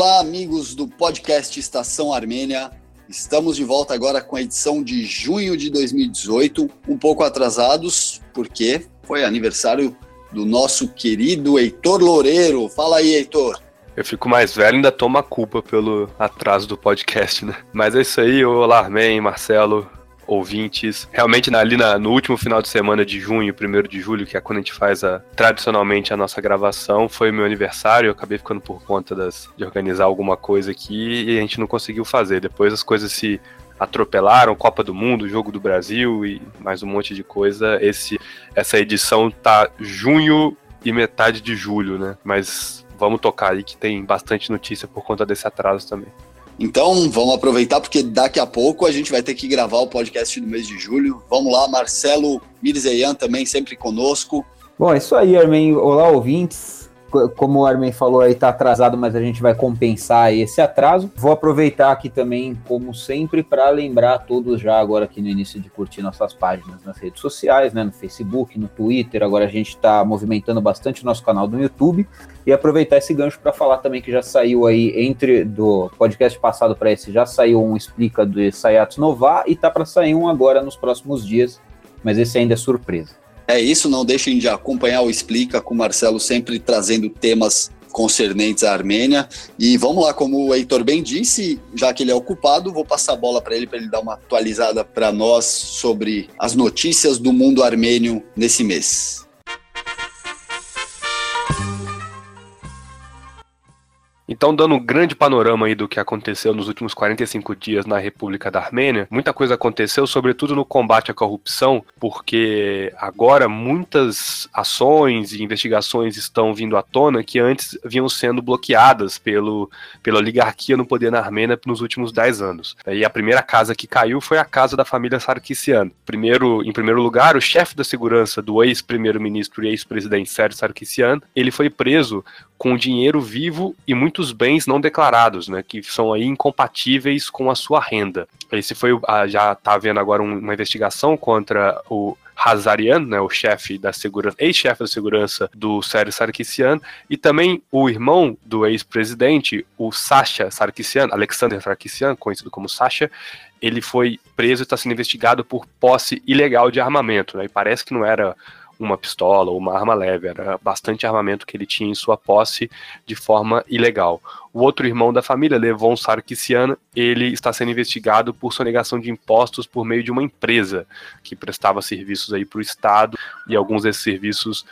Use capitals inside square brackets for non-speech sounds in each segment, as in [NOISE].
Olá, amigos do podcast Estação Armênia. Estamos de volta agora com a edição de junho de 2018, um pouco atrasados, porque foi aniversário do nosso querido Heitor Loureiro. Fala aí, Heitor. Eu fico mais velho e ainda tomo a culpa pelo atraso do podcast, né? Mas é isso aí, olá Armen, Marcelo, ouvintes. Realmente, ali na, no último final de semana de junho, primeiro de julho, que é quando a gente faz a, tradicionalmente a nossa gravação, foi meu aniversário. Eu acabei ficando por conta das, de organizar alguma coisa aqui e a gente não conseguiu fazer. Depois as coisas se atropelaram, Copa do Mundo, Jogo do Brasil e mais um monte de coisa. Esse, essa edição tá junho e metade de julho, né? Mas vamos tocar aí que tem bastante notícia por conta desse atraso também. Então, vamos aproveitar porque daqui a pouco a gente vai ter que gravar o podcast do mês de julho. Vamos lá, Marcelo Mirzeian também sempre conosco. Bom, é isso aí, Armin. Olá, ouvintes como o Armin falou aí, tá atrasado, mas a gente vai compensar esse atraso. Vou aproveitar aqui também, como sempre, para lembrar a todos já agora aqui no início de curtir nossas páginas nas redes sociais, né, no Facebook, no Twitter. Agora a gente está movimentando bastante o nosso canal do YouTube e aproveitar esse gancho para falar também que já saiu aí entre do podcast passado para esse já saiu um explica do Sayats Nova e tá para sair um agora nos próximos dias, mas esse ainda é surpresa. É isso, não deixem de acompanhar o Explica com o Marcelo, sempre trazendo temas concernentes à Armênia. E vamos lá, como o Heitor bem disse, já que ele é ocupado, vou passar a bola para ele para ele dar uma atualizada para nós sobre as notícias do mundo armênio nesse mês. Então, dando um grande panorama aí do que aconteceu nos últimos 45 dias na República da Armênia, muita coisa aconteceu, sobretudo no combate à corrupção, porque agora muitas ações e investigações estão vindo à tona que antes vinham sendo bloqueadas pelo, pela oligarquia no poder na Armênia nos últimos 10 anos. E a primeira casa que caiu foi a casa da família Sarkisian. Primeiro, em primeiro lugar, o chefe da segurança do ex-primeiro-ministro e ex-presidente Sérgio Sarkisian, ele foi preso com dinheiro vivo e muitos bens não declarados, né, que são aí incompatíveis com a sua renda. Esse foi, já está havendo agora uma investigação contra o Hazarian, né, o chefe da segurança, ex-chefe da segurança do Sérgio Sarkisian, e também o irmão do ex-presidente, o Sasha Sarkisian, Alexander Sarkisian, conhecido como Sasha, ele foi preso e está sendo investigado por posse ilegal de armamento, né, e parece que não era uma pistola ou uma arma leve, era bastante armamento que ele tinha em sua posse de forma ilegal. O outro irmão da família, Levon Sarkisian, ele está sendo investigado por sonegação de impostos por meio de uma empresa que prestava serviços aí para o Estado e alguns desses serviços,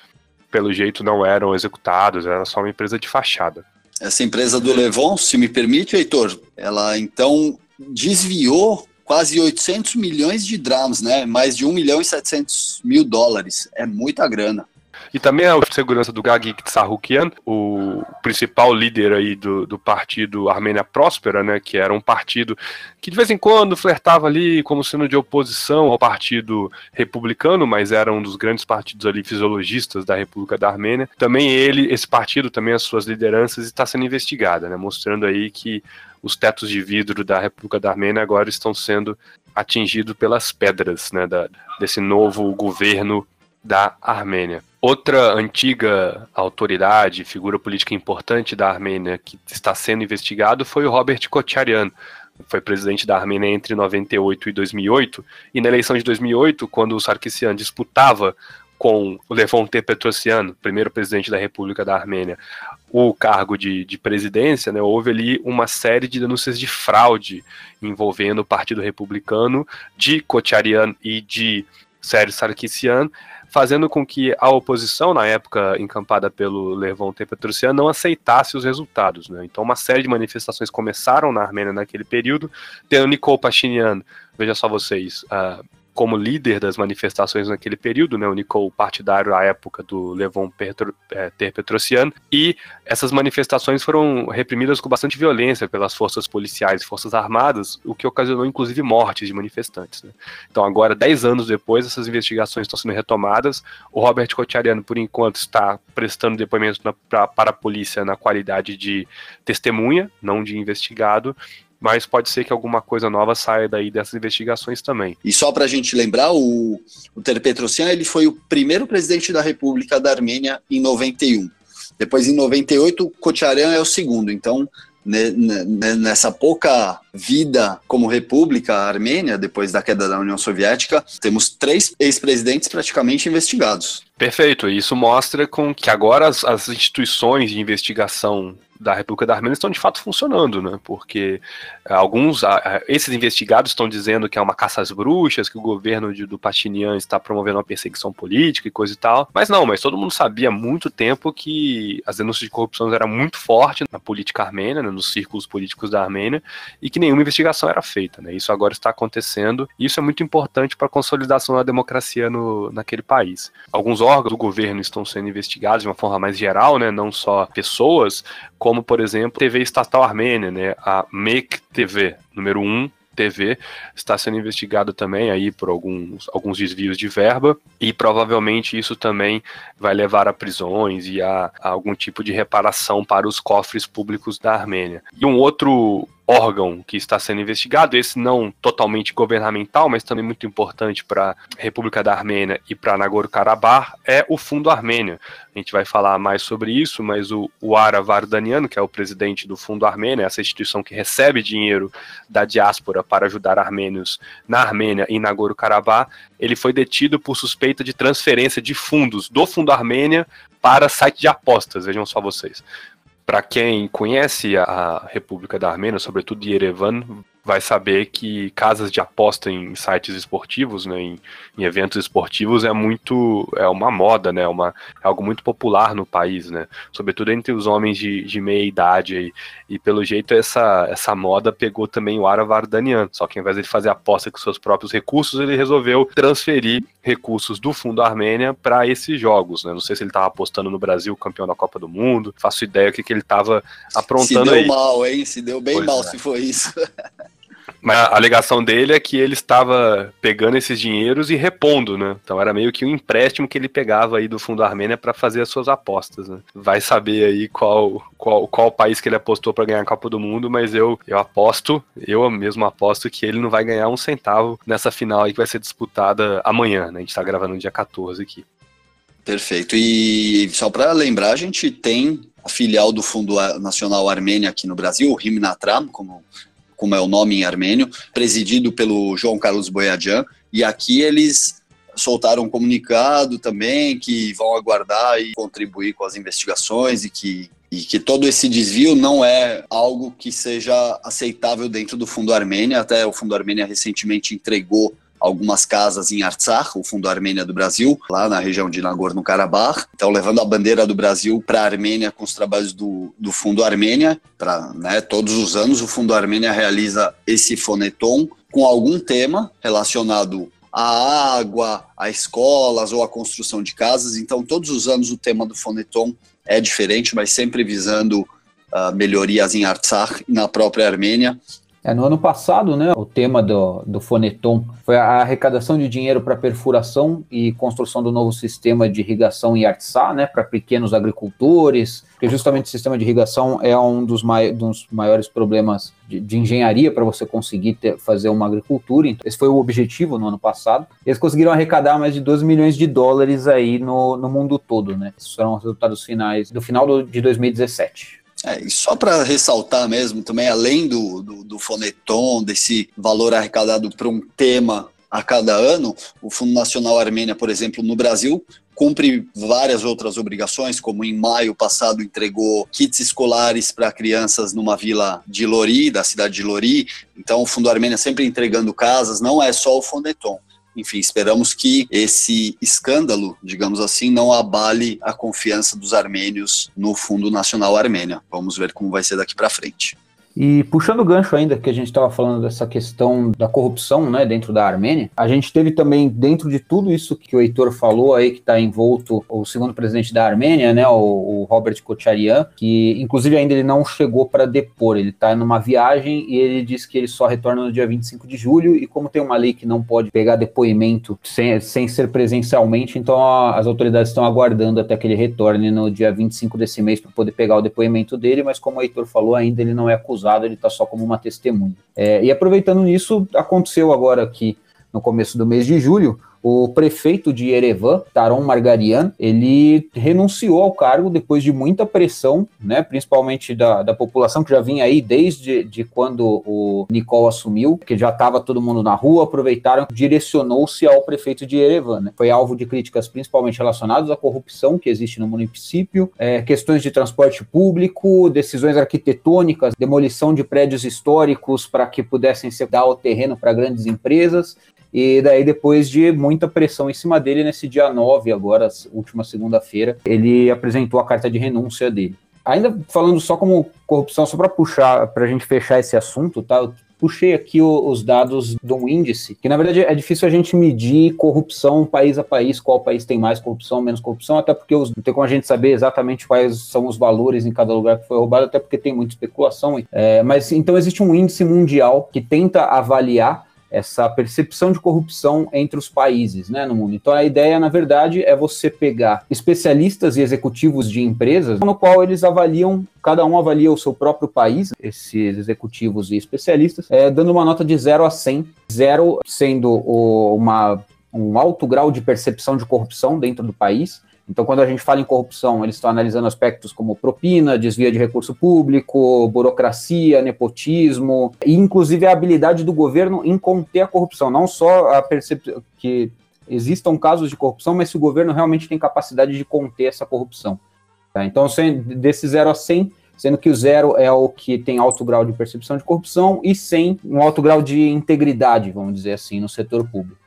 pelo jeito, não eram executados, era só uma empresa de fachada. Essa empresa do Levon, se me permite, Heitor, ela então desviou quase 800 milhões de drams, né? Mais de 1 milhão e 700 mil dólares. É muita grana. E também a segurança do Gagik Tsarukian, o principal líder aí do, do partido Armênia Próspera, né, que era um partido que de vez em quando flertava ali como sendo de oposição ao partido republicano, mas era um dos grandes partidos ali fisiologistas da República da Armênia. Também ele, esse partido, também as suas lideranças, está sendo investigada, né, mostrando aí que os tetos de vidro da República da Armênia agora estão sendo atingidos pelas pedras né, da, desse novo governo da Armênia. Outra antiga autoridade, figura política importante da Armênia que está sendo investigado foi o Robert Kocharyan, foi presidente da Armênia entre 98 e 2008, e na eleição de 2008, quando o Sarkisian disputava com o Levon T. Petrosian, primeiro presidente da República da Armênia, o cargo de, de presidência, né, houve ali uma série de denúncias de fraude envolvendo o Partido Republicano de Kocharian e de Sérgio Sarkisian, fazendo com que a oposição, na época encampada pelo Levon T. Petrosian, não aceitasse os resultados. Né? Então, uma série de manifestações começaram na Armênia naquele período, tendo Nikol Pashinyan, veja só vocês, uh, como líder das manifestações naquele período, né, o Nicole partidário à época do Levon Petro, é, Ter e essas manifestações foram reprimidas com bastante violência pelas forças policiais e forças armadas, o que ocasionou inclusive mortes de manifestantes. Né. Então agora, dez anos depois, essas investigações estão sendo retomadas, o Robert Cotiariano, por enquanto, está prestando depoimento na, pra, para a polícia na qualidade de testemunha, não de investigado, mas pode ser que alguma coisa nova saia daí dessas investigações também. E só para a gente lembrar, o, o Terpetrosian ele foi o primeiro presidente da República da Armênia em 91. Depois, em 98, o Kocharan é o segundo. Então, nessa pouca vida como república armênia, depois da queda da União Soviética, temos três ex-presidentes praticamente investigados. Perfeito, isso mostra com que agora as, as instituições de investigação da República da Armênia estão de fato funcionando, né? Porque eh, alguns, esses investigados estão dizendo que é uma caça às bruxas, que o governo de, do Pachinian está promovendo uma perseguição política e coisa e tal. Mas não, mas todo mundo sabia há muito tempo que as denúncias de corrupção eram muito fortes na política armênia, né, nos círculos políticos da Armênia, e que nenhuma investigação era feita, né? Isso agora está acontecendo, e isso é muito importante para a consolidação da democracia no, naquele país. Alguns órgãos do governo estão sendo investigados de uma forma mais geral, né? Não só pessoas, como, por exemplo, TV estatal armênia, né, a MEC TV, número 1, TV está sendo investigado também aí por alguns, alguns desvios de verba e provavelmente isso também vai levar a prisões e a, a algum tipo de reparação para os cofres públicos da Armênia. E um outro órgão que está sendo investigado, esse não totalmente governamental, mas também muito importante para a República da Armênia e para Nagorno-Karabakh, é o Fundo Armênio. A gente vai falar mais sobre isso, mas o, o Ara Vardanian, que é o presidente do Fundo Armênio, essa instituição que recebe dinheiro da diáspora para ajudar armênios na Armênia e Nagorno-Karabakh, ele foi detido por suspeita de transferência de fundos do Fundo Armênia para site de apostas, vejam só vocês. Para quem conhece a República da Armênia, sobretudo de Yerevan, vai saber que casas de aposta em sites esportivos, né, em, em, eventos esportivos é muito é uma moda, né, uma, é algo muito popular no país, né, sobretudo entre os homens de, de meia idade aí, e pelo jeito essa, essa moda pegou também o Ara Vardanian, só que ao invés de fazer aposta com seus próprios recursos, ele resolveu transferir recursos do Fundo Armênia para esses jogos, né, não sei se ele estava apostando no Brasil campeão da Copa do Mundo, faço ideia o que, que ele estava aprontando aí. Se deu aí. mal, hein, se deu bem pois mal é. se foi isso. [LAUGHS] Mas a alegação dele é que ele estava pegando esses dinheiros e repondo, né? Então era meio que um empréstimo que ele pegava aí do Fundo Armênia para fazer as suas apostas, né? Vai saber aí qual, qual, qual país que ele apostou para ganhar a Copa do Mundo, mas eu, eu aposto, eu mesmo aposto que ele não vai ganhar um centavo nessa final aí que vai ser disputada amanhã, né? A gente tá gravando no dia 14 aqui. Perfeito. E só para lembrar, a gente tem a filial do Fundo Nacional Armênia aqui no Brasil, o Rimnatram, como como é o nome em armênio, presidido pelo João Carlos Boiadian, e aqui eles soltaram um comunicado também que vão aguardar e contribuir com as investigações e que, e que todo esse desvio não é algo que seja aceitável dentro do Fundo Armênia, até o Fundo Armênia recentemente entregou algumas casas em Artsakh, o Fundo Armênia do Brasil, lá na região de Nagorno-Karabakh. Então, levando a bandeira do Brasil para a Armênia com os trabalhos do, do Fundo Armênia. Pra, né, todos os anos, o Fundo Armênia realiza esse foneton com algum tema relacionado à água, a escolas ou à construção de casas. Então, todos os anos, o tema do foneton é diferente, mas sempre visando uh, melhorias em Artsakh e na própria Armênia. É, no ano passado, né, o tema do, do Foneton foi a arrecadação de dinheiro para perfuração e construção do novo sistema de irrigação em Artsá, né, para pequenos agricultores, porque justamente o sistema de irrigação é um dos, mai dos maiores problemas de, de engenharia para você conseguir ter, fazer uma agricultura. Então, esse foi o objetivo no ano passado. Eles conseguiram arrecadar mais de 12 milhões de dólares aí no, no mundo todo, né? Esses foram os resultados finais do final do, de 2017. É, e só para ressaltar mesmo, também além do, do, do foneton, desse valor arrecadado para um tema a cada ano, o Fundo Nacional Armênia, por exemplo, no Brasil, cumpre várias outras obrigações, como em maio passado entregou kits escolares para crianças numa vila de Lori, da cidade de Lori. Então, o Fundo Armênia sempre entregando casas, não é só o Foneton enfim, esperamos que esse escândalo, digamos assim, não abale a confiança dos armênios no Fundo Nacional Armênia. Vamos ver como vai ser daqui para frente. E puxando o gancho ainda que a gente estava falando dessa questão da corrupção, né, dentro da Armênia, a gente teve também dentro de tudo isso que o Heitor falou aí que está envolto o segundo presidente da Armênia, né, o, o Robert Kocharian, que inclusive ainda ele não chegou para depor, ele está numa viagem e ele diz que ele só retorna no dia 25 de julho e como tem uma lei que não pode pegar depoimento sem, sem ser presencialmente, então a, as autoridades estão aguardando até que ele retorne no dia 25 desse mês para poder pegar o depoimento dele, mas como o Heitor falou, ainda ele não é acusado ele está só como uma testemunha. É, e aproveitando nisso, aconteceu agora aqui no começo do mês de julho, o prefeito de Erevan, Taron Margarian, ele renunciou ao cargo depois de muita pressão, né, principalmente da, da população que já vinha aí desde de quando o Nicole assumiu, que já estava todo mundo na rua, aproveitaram, direcionou-se ao prefeito de Erevan. Né? Foi alvo de críticas principalmente relacionadas à corrupção que existe no município, é, questões de transporte público, decisões arquitetônicas, demolição de prédios históricos para que pudessem ser dar o terreno para grandes empresas. E daí, depois de muita pressão em cima dele, nesse dia 9, agora, última segunda-feira, ele apresentou a carta de renúncia dele. Ainda falando só como corrupção, só para puxar, para a gente fechar esse assunto, tá? Eu puxei aqui o, os dados de um índice, que na verdade é difícil a gente medir corrupção país a país, qual país tem mais corrupção, menos corrupção, até porque os, não tem como a gente saber exatamente quais são os valores em cada lugar que foi roubado, até porque tem muita especulação. É, mas então existe um índice mundial que tenta avaliar essa percepção de corrupção entre os países né, no mundo. Então a ideia, na verdade, é você pegar especialistas e executivos de empresas, no qual eles avaliam, cada um avalia o seu próprio país, esses executivos e especialistas, é, dando uma nota de 0 a 100, 0 sendo o, uma, um alto grau de percepção de corrupção dentro do país, então, quando a gente fala em corrupção, eles estão analisando aspectos como propina, desvio de recurso público, burocracia, nepotismo, e inclusive a habilidade do governo em conter a corrupção, não só a percepção que existam casos de corrupção, mas se o governo realmente tem capacidade de conter essa corrupção. Tá? Então, desse 0 a 100, sendo que o zero é o que tem alto grau de percepção de corrupção e 100 um alto grau de integridade, vamos dizer assim, no setor público.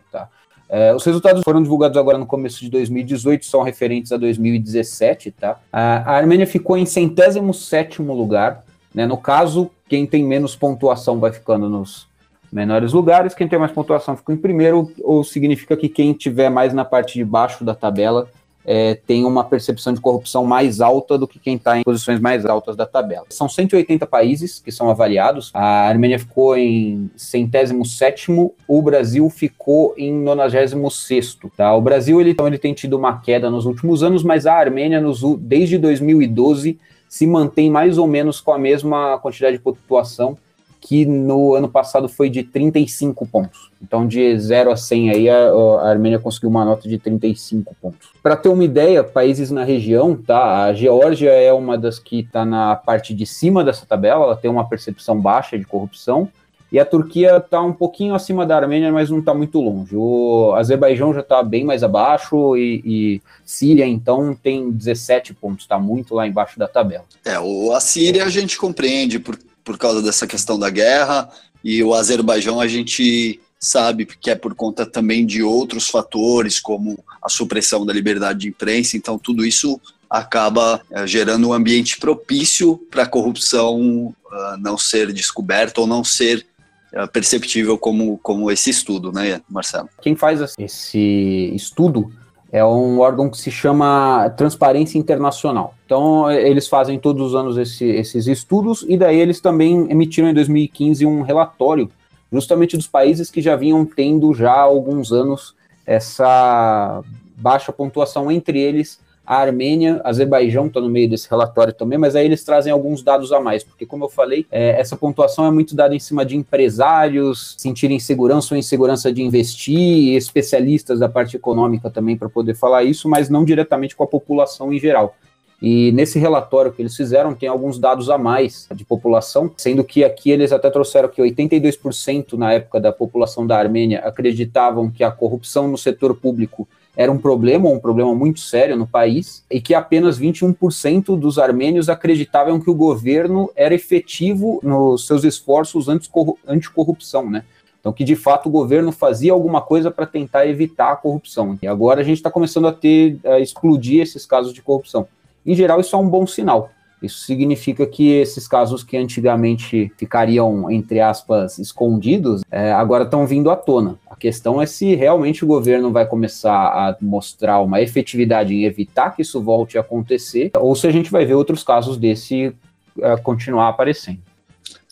É, os resultados foram divulgados agora no começo de 2018, são referentes a 2017, tá? A, a Armênia ficou em centésimo sétimo lugar, né? No caso, quem tem menos pontuação vai ficando nos menores lugares, quem tem mais pontuação fica em primeiro, ou significa que quem tiver mais na parte de baixo da tabela é, tem uma percepção de corrupção mais alta do que quem está em posições mais altas da tabela. São 180 países que são avaliados. A Armênia ficou em centésimo sétimo, o Brasil ficou em nonagésimo sexto. Tá? O Brasil ele, então, ele tem tido uma queda nos últimos anos, mas a Armênia nos, desde 2012 se mantém mais ou menos com a mesma quantidade de pontuação que no ano passado foi de 35 pontos. Então, de 0 a 100 aí, a, a Armênia conseguiu uma nota de 35 pontos. Para ter uma ideia, países na região, tá? A Geórgia é uma das que está na parte de cima dessa tabela, ela tem uma percepção baixa de corrupção. E a Turquia está um pouquinho acima da Armênia, mas não está muito longe. O Azerbaijão já está bem mais abaixo e, e, Síria, então, tem 17 pontos, está muito lá embaixo da tabela. É, o, a Síria a gente compreende, porque por causa dessa questão da guerra, e o Azerbaijão a gente sabe que é por conta também de outros fatores, como a supressão da liberdade de imprensa, então tudo isso acaba é, gerando um ambiente propício para a corrupção uh, não ser descoberta ou não ser uh, perceptível como, como esse estudo, né, Marcelo? Quem faz esse estudo é um órgão que se chama Transparência Internacional. Então, eles fazem todos os anos esse, esses estudos, e daí eles também emitiram em 2015 um relatório, justamente dos países que já vinham tendo já há alguns anos essa baixa pontuação, entre eles a Armênia, Azerbaijão está no meio desse relatório também, mas aí eles trazem alguns dados a mais, porque como eu falei, é, essa pontuação é muito dada em cima de empresários sentirem segurança ou insegurança de investir, especialistas da parte econômica também para poder falar isso, mas não diretamente com a população em geral. E nesse relatório que eles fizeram, tem alguns dados a mais de população, sendo que aqui eles até trouxeram que 82% na época da população da Armênia acreditavam que a corrupção no setor público era um problema, um problema muito sério no país, e que apenas 21% dos armênios acreditavam que o governo era efetivo nos seus esforços anticorrupção, né? Então, que de fato o governo fazia alguma coisa para tentar evitar a corrupção. E agora a gente está começando a ter, a explodir esses casos de corrupção. Em geral, isso é um bom sinal. Isso significa que esses casos que antigamente ficariam, entre aspas, escondidos, é, agora estão vindo à tona. A questão é se realmente o governo vai começar a mostrar uma efetividade em evitar que isso volte a acontecer, ou se a gente vai ver outros casos desse é, continuar aparecendo.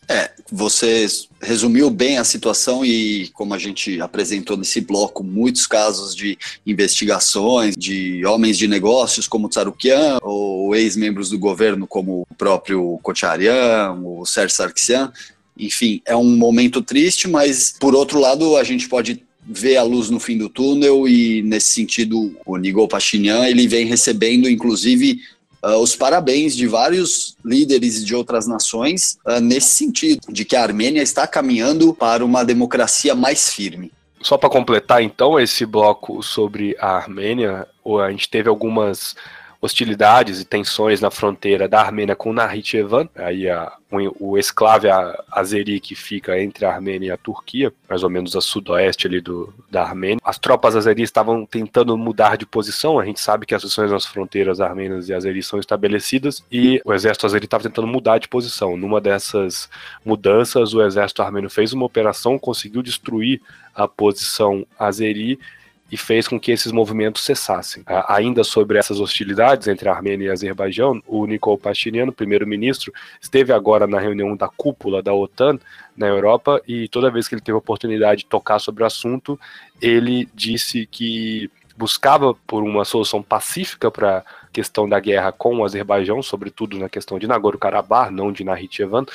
É, você resumiu bem a situação e, como a gente apresentou nesse bloco, muitos casos de investigações de homens de negócios como Tsarukian, ou ex-membros do governo como o próprio Kocharian, o Sérgio Sarkisian. Enfim, é um momento triste, mas, por outro lado, a gente pode vê a luz no fim do túnel e, nesse sentido, o Nigol Pashinyan ele vem recebendo, inclusive, uh, os parabéns de vários líderes de outras nações uh, nesse sentido, de que a Armênia está caminhando para uma democracia mais firme. Só para completar, então, esse bloco sobre a Armênia, a gente teve algumas hostilidades e tensões na fronteira da Armênia com Nahitchevan, aí a, o, o esclave azeri que fica entre a Armênia e a Turquia, mais ou menos a sudoeste ali do, da Armênia. As tropas azeris estavam tentando mudar de posição, a gente sabe que as ações nas fronteiras armênias e azeris são estabelecidas, e o exército azeri estava tentando mudar de posição. Numa dessas mudanças, o exército armênio fez uma operação, conseguiu destruir a posição azeri e fez com que esses movimentos cessassem. Ainda sobre essas hostilidades entre Armênia e Azerbaijão, o Nikol Pashinyan, primeiro-ministro, esteve agora na reunião da cúpula da OTAN na Europa e toda vez que ele teve a oportunidade de tocar sobre o assunto, ele disse que buscava por uma solução pacífica para a questão da guerra com o Azerbaijão, sobretudo na questão de Nagorno-Karabakh, não de Nakhchivan,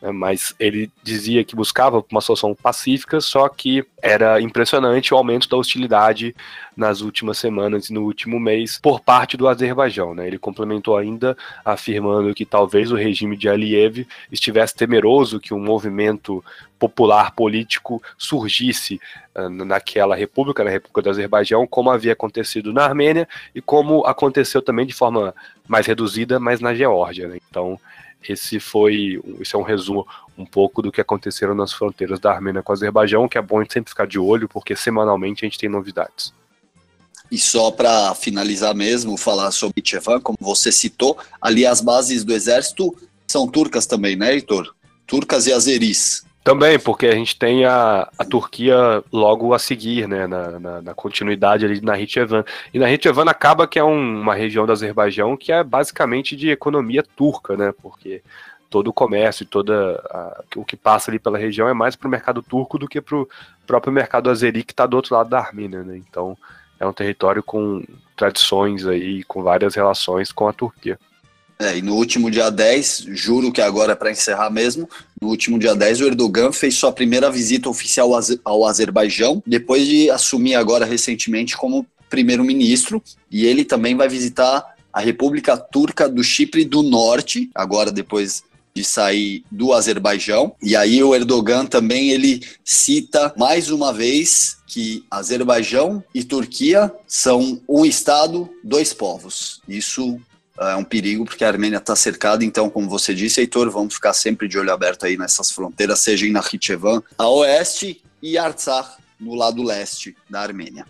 né, mas ele dizia que buscava uma solução pacífica, só que era impressionante o aumento da hostilidade nas últimas semanas e no último mês por parte do Azerbaijão. Né? Ele complementou ainda afirmando que talvez o regime de Aliyev estivesse temeroso que um movimento popular político surgisse uh, naquela república, na República do Azerbaijão, como havia acontecido na Armênia e como aconteceu também de forma mais reduzida, mas na Geórgia. Né? Então, esse foi, esse é um resumo um pouco do que aconteceram nas fronteiras da Armênia com o Azerbaijão, que é bom a gente sempre ficar de olho, porque semanalmente a gente tem novidades. E só para finalizar mesmo, falar sobre Tchevan, como você citou, ali as bases do exército são turcas também, né, Heitor? Turcas e azeris. Também, porque a gente tem a, a Turquia logo a seguir, né, na, na, na continuidade ali na Hitchevan. E na Hitchevan acaba que é um, uma região do Azerbaijão que é basicamente de economia turca, né, porque todo o comércio toda a, o que passa ali pela região é mais para o mercado turco do que para o próprio mercado azeri que está do outro lado da Armênia, né, então é um território com tradições aí, com várias relações com a Turquia. É, e no último dia 10, juro que agora é para encerrar mesmo, no último dia 10 o Erdogan fez sua primeira visita oficial ao Azerbaijão, depois de assumir agora recentemente como primeiro-ministro, e ele também vai visitar a República Turca do Chipre do Norte, agora depois de sair do Azerbaijão. E aí o Erdogan também ele cita mais uma vez que Azerbaijão e Turquia são um estado, dois povos. Isso é um perigo porque a Armênia está cercada, então, como você disse, Heitor, vamos ficar sempre de olho aberto aí nessas fronteiras, seja em Nakhichevan, a oeste, e Artsakh, no lado leste da Armênia.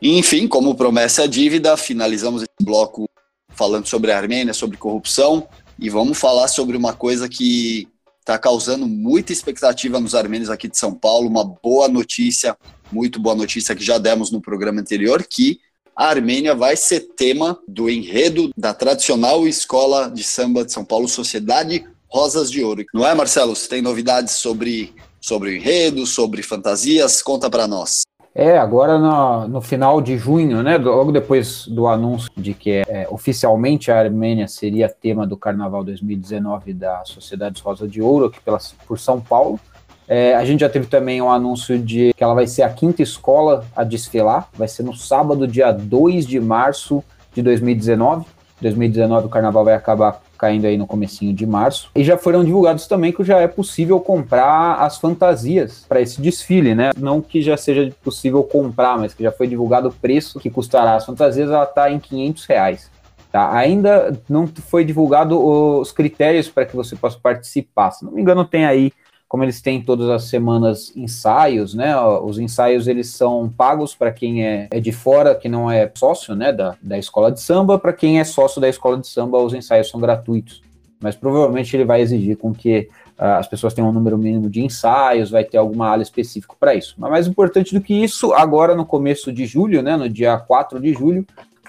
Enfim, como promessa é dívida, finalizamos esse bloco falando sobre a Armênia, sobre corrupção, e vamos falar sobre uma coisa que está causando muita expectativa nos armênios aqui de São Paulo. Uma boa notícia, muito boa notícia que já demos no programa anterior, que a Armênia vai ser tema do enredo da tradicional escola de samba de São Paulo, Sociedade Rosas de Ouro. Não é, Marcelo? Você tem novidades sobre, sobre o enredo, sobre fantasias? Conta para nós. É, agora no, no, final de junho, né, logo depois do anúncio de que é, oficialmente a Armênia seria tema do Carnaval 2019 da Sociedade Rosa de Ouro, aqui pela, por São Paulo, é, a gente já teve também um anúncio de que ela vai ser a quinta escola a desfilar, vai ser no sábado, dia 2 de março de 2019. 2019 o carnaval vai acabar caindo aí no comecinho de março. E já foram divulgados também que já é possível comprar as fantasias para esse desfile, né? Não que já seja possível comprar, mas que já foi divulgado o preço que custará as fantasias, ela está em 500 reais. Tá? Ainda não foi divulgado os critérios para que você possa participar. Se não me engano, tem aí como eles têm todas as semanas ensaios, né? Os ensaios eles são pagos para quem é, é, de fora, que não é sócio, né, da, da escola de samba, para quem é sócio da escola de samba, os ensaios são gratuitos. Mas provavelmente ele vai exigir com que uh, as pessoas tenham um número mínimo de ensaios, vai ter alguma área específica para isso. Mas mais importante do que isso, agora no começo de julho, né, no dia 4 de julho,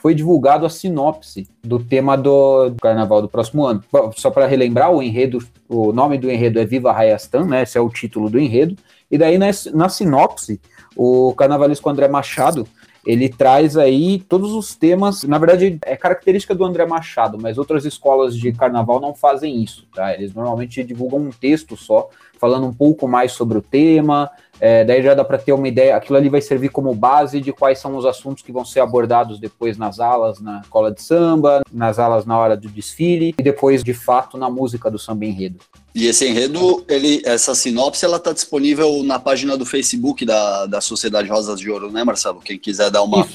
foi divulgado a sinopse do tema do, carnaval do próximo ano. Só para relembrar, o enredo, o nome do enredo é Viva Rayastan, né? Esse é o título do enredo. E daí na, na sinopse, o carnavalesco André Machado ele traz aí todos os temas. Na verdade, é característica do André Machado, mas outras escolas de carnaval não fazem isso, tá? Eles normalmente divulgam um texto só, falando um pouco mais sobre o tema. É, daí já dá para ter uma ideia. Aquilo ali vai servir como base de quais são os assuntos que vão ser abordados depois nas alas na escola de samba, nas alas na hora do desfile e depois, de fato, na música do samba enredo. E esse enredo, ele, essa sinopse, ela está disponível na página do Facebook da, da Sociedade Rosas de Ouro, né, Marcelo? Quem quiser dar uma,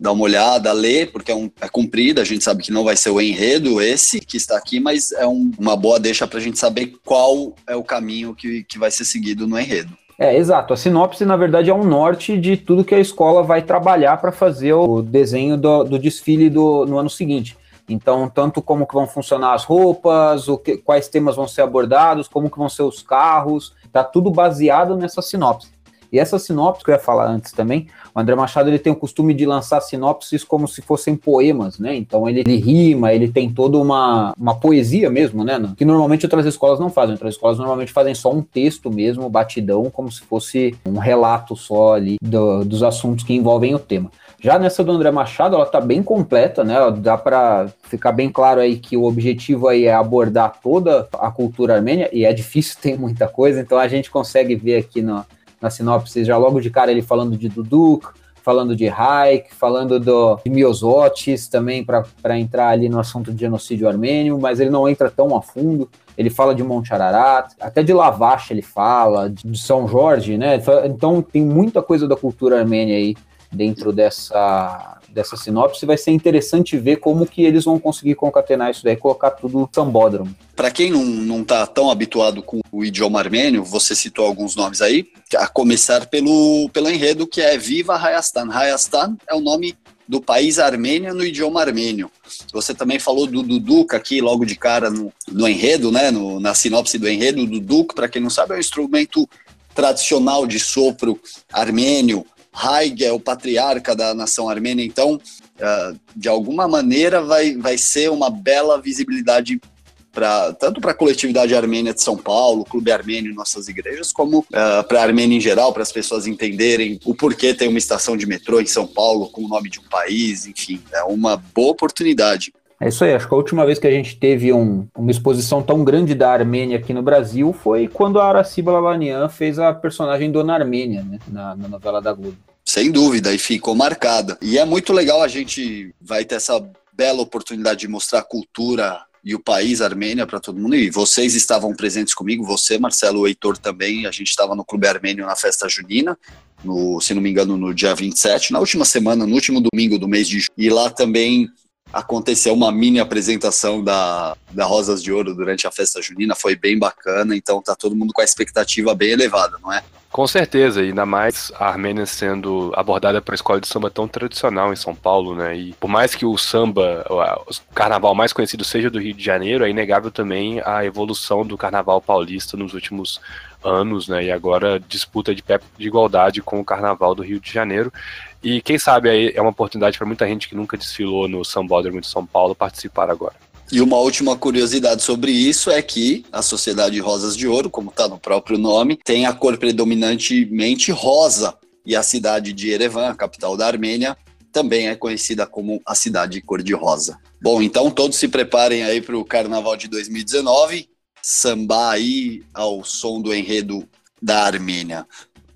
dar uma olhada, ler, porque é, um, é comprida, a gente sabe que não vai ser o enredo esse que está aqui, mas é um, uma boa deixa para a gente saber qual é o caminho que, que vai ser seguido no enredo. É, exato. A sinopse, na verdade, é um norte de tudo que a escola vai trabalhar para fazer o desenho do, do desfile do, no ano seguinte. Então, tanto como que vão funcionar as roupas, o que, quais temas vão ser abordados, como que vão ser os carros, tá tudo baseado nessa sinopse. E essa sinopse que eu ia falar antes também, o André Machado ele tem o costume de lançar sinopses como se fossem poemas, né? Então ele, ele rima, ele tem toda uma, uma poesia mesmo, né? Que normalmente outras escolas não fazem. Outras escolas normalmente fazem só um texto mesmo, batidão, como se fosse um relato só ali do, dos assuntos que envolvem o tema. Já nessa do André Machado, ela tá bem completa, né? Dá para ficar bem claro aí que o objetivo aí é abordar toda a cultura armênia, e é difícil, [LAUGHS] tem muita coisa, então a gente consegue ver aqui no, na sinopse, já logo de cara ele falando de Duduk, falando de Haik, falando do, de Miosotis também, para entrar ali no assunto de genocídio armênio, mas ele não entra tão a fundo. Ele fala de Monte Ararat, até de Lavache ele fala, de São Jorge, né? Então tem muita coisa da cultura armênia aí dentro dessa, dessa sinopse. Vai ser interessante ver como que eles vão conseguir concatenar isso daí, colocar tudo sambódromo. Para quem não, não tá tão habituado com o idioma armênio, você citou alguns nomes aí, a começar pelo, pelo enredo que é Viva Hayastan. Hayastan é o nome do país Armênia no idioma armênio. Você também falou do Duduk aqui logo de cara no, no enredo, né? No, na sinopse do enredo, o Duduk, para quem não sabe, é um instrumento tradicional de sopro armênio, Haig é o patriarca da nação armênia, então, uh, de alguma maneira, vai, vai ser uma bela visibilidade Pra, tanto para a coletividade armênia de São Paulo, Clube Armênio, nossas igrejas, como uh, para a Armênia em geral, para as pessoas entenderem o porquê tem uma estação de metrô em São Paulo com o nome de um país, enfim, é uma boa oportunidade. É isso aí, acho que a última vez que a gente teve um, uma exposição tão grande da Armênia aqui no Brasil foi quando a Araciba Lavanian fez a personagem Dona Armênia, né, na, na novela da Globo. Sem dúvida, e ficou marcada. E é muito legal a gente vai ter essa bela oportunidade de mostrar a cultura e o país Armênia para todo mundo. E vocês estavam presentes comigo, você, Marcelo, o Heitor também. A gente estava no Clube Armênio na festa junina, no, se não me engano, no dia 27, na última semana, no último domingo do mês de julho. E lá também aconteceu uma mini apresentação da, da Rosas de Ouro durante a festa junina, foi bem bacana, então tá todo mundo com a expectativa bem elevada, não é? Com certeza, ainda mais a Armênia sendo abordada por uma escola de samba tão tradicional em São Paulo, né? E por mais que o samba, o carnaval mais conhecido seja do Rio de Janeiro, é inegável também a evolução do carnaval paulista nos últimos anos, né? E agora disputa de pé de igualdade com o carnaval do Rio de Janeiro. E quem sabe aí é uma oportunidade para muita gente que nunca desfilou no Sambódromo de São Paulo participar agora. E uma última curiosidade sobre isso é que a Sociedade Rosas de Ouro, como está no próprio nome, tem a cor predominantemente rosa. E a cidade de Erevan, a capital da Armênia, também é conhecida como a cidade cor-de-rosa. Bom, então todos se preparem aí para o Carnaval de 2019, sambar aí ao som do enredo da Armênia.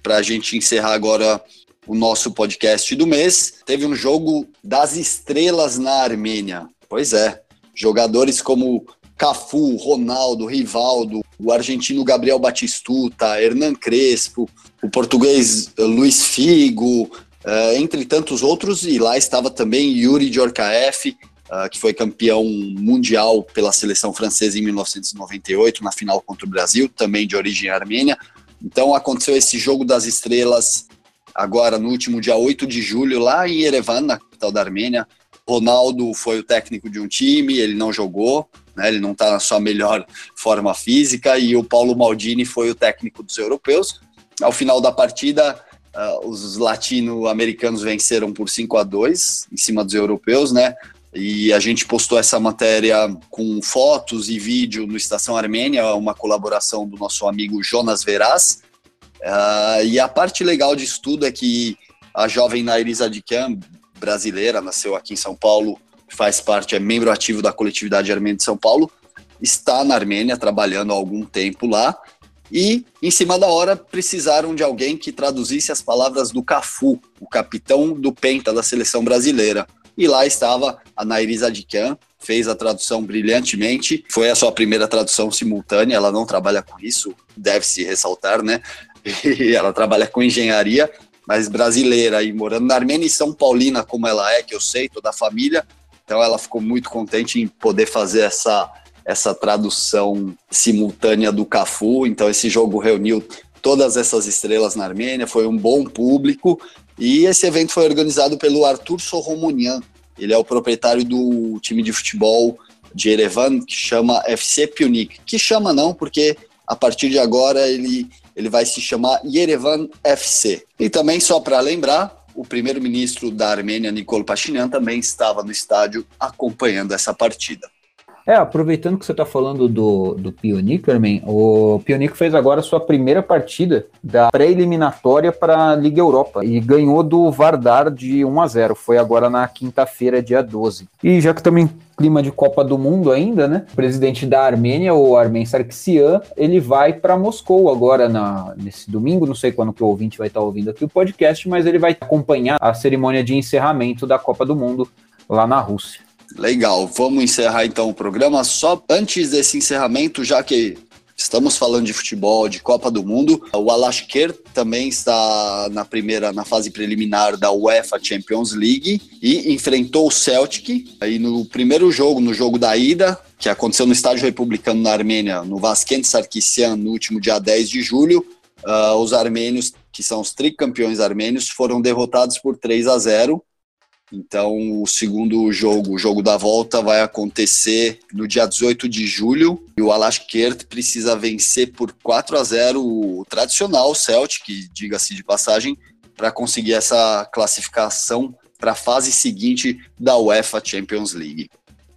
Para a gente encerrar agora o nosso podcast do mês, teve um jogo das estrelas na Armênia. Pois é, jogadores como Cafu, Ronaldo, Rivaldo, o argentino Gabriel Batistuta, Hernan Crespo, o português Luiz Figo, uh, entre tantos outros, e lá estava também Yuri Djorkaeff, uh, que foi campeão mundial pela seleção francesa em 1998, na final contra o Brasil, também de origem armênia. Então aconteceu esse jogo das estrelas agora no último dia 8 de julho, lá em Erevan, na capital da Armênia. Ronaldo foi o técnico de um time, ele não jogou, né, ele não está na sua melhor forma física, e o Paulo Maldini foi o técnico dos europeus. Ao final da partida, uh, os latino-americanos venceram por 5 a 2 em cima dos europeus, né? E a gente postou essa matéria com fotos e vídeo no Estação Armênia, uma colaboração do nosso amigo Jonas Veraz. Uh, e a parte legal disso tudo é que a jovem Nairisa Adikyan, brasileira, nasceu aqui em São Paulo, faz parte, é membro ativo da coletividade armênia de São Paulo, está na Armênia trabalhando há algum tempo lá e em cima da hora precisaram de alguém que traduzisse as palavras do Cafu, o capitão do Penta da seleção brasileira. E lá estava a Nairiza Adikyan, fez a tradução brilhantemente. Foi a sua primeira tradução simultânea, ela não trabalha com isso, deve-se ressaltar, né? E ela trabalha com engenharia, mas brasileira e morando na Armênia e São Paulina, como ela é, que eu sei, toda a família. Então ela ficou muito contente em poder fazer essa essa tradução simultânea do Cafu. Então esse jogo reuniu todas essas estrelas na Armênia, foi um bom público e esse evento foi organizado pelo Arthur Soromonian. Ele é o proprietário do time de futebol de Erevan que chama FC Pionik. Que chama não, porque a partir de agora ele, ele vai se chamar Yerevan FC. E também só para lembrar, o primeiro-ministro da Armênia, Nikol Pashinyan, também estava no estádio acompanhando essa partida. É, aproveitando que você está falando do, do Pionic, Herman, o Pionic fez agora sua primeira partida da pré-eliminatória para a Liga Europa e ganhou do Vardar de 1 a 0. Foi agora na quinta-feira, dia 12. E já que também clima de Copa do Mundo ainda, né? O presidente da Armênia, o Armen Sarkisian, ele vai para Moscou agora na, nesse domingo, não sei quando que o ouvinte vai estar tá ouvindo aqui o podcast, mas ele vai acompanhar a cerimônia de encerramento da Copa do Mundo lá na Rússia. Legal, vamos encerrar então o programa. Só antes desse encerramento, já que estamos falando de futebol, de Copa do Mundo, o Alashker também está na primeira, na fase preliminar da UEFA Champions League e enfrentou o Celtic. Aí no primeiro jogo, no jogo da ida, que aconteceu no Estádio Republicano na Armênia, no Vaskent Sarkisian, no último dia 10 de julho, uh, os armênios, que são os tricampeões armênios, foram derrotados por 3 a 0 então, o segundo jogo, o jogo da volta, vai acontecer no dia 18 de julho. E o Alashkert precisa vencer por 4 a 0 o tradicional Celtic, diga-se de passagem, para conseguir essa classificação para a fase seguinte da UEFA Champions League.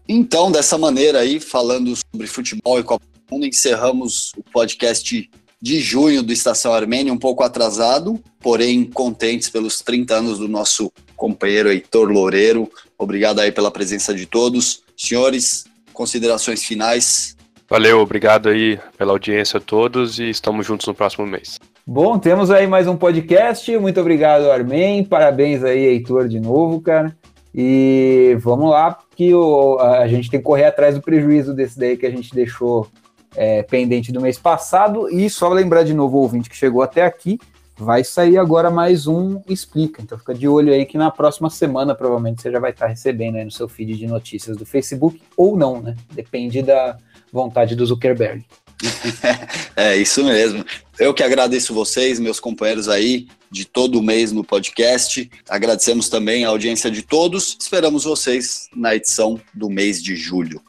Então, dessa maneira aí, falando sobre futebol e Copa do Mundo, encerramos o podcast de junho do Estação Armênia, um pouco atrasado, porém contentes pelos 30 anos do nosso companheiro Heitor Loureiro. Obrigado aí pela presença de todos. Senhores, considerações finais. Valeu, obrigado aí pela audiência a todos e estamos juntos no próximo mês. Bom, temos aí mais um podcast. Muito obrigado, Armen. Parabéns aí, Heitor, de novo, cara. E vamos lá, que o, a gente tem que correr atrás do prejuízo desse daí que a gente deixou é, pendente do mês passado. E só lembrar de novo o ouvinte que chegou até aqui, vai sair agora mais um Explica. Então fica de olho aí que na próxima semana provavelmente você já vai estar recebendo aí no seu feed de notícias do Facebook ou não, né? Depende da vontade do Zuckerberg. [LAUGHS] é isso mesmo. Eu que agradeço vocês, meus companheiros aí de todo mês no podcast. Agradecemos também a audiência de todos. Esperamos vocês na edição do mês de julho.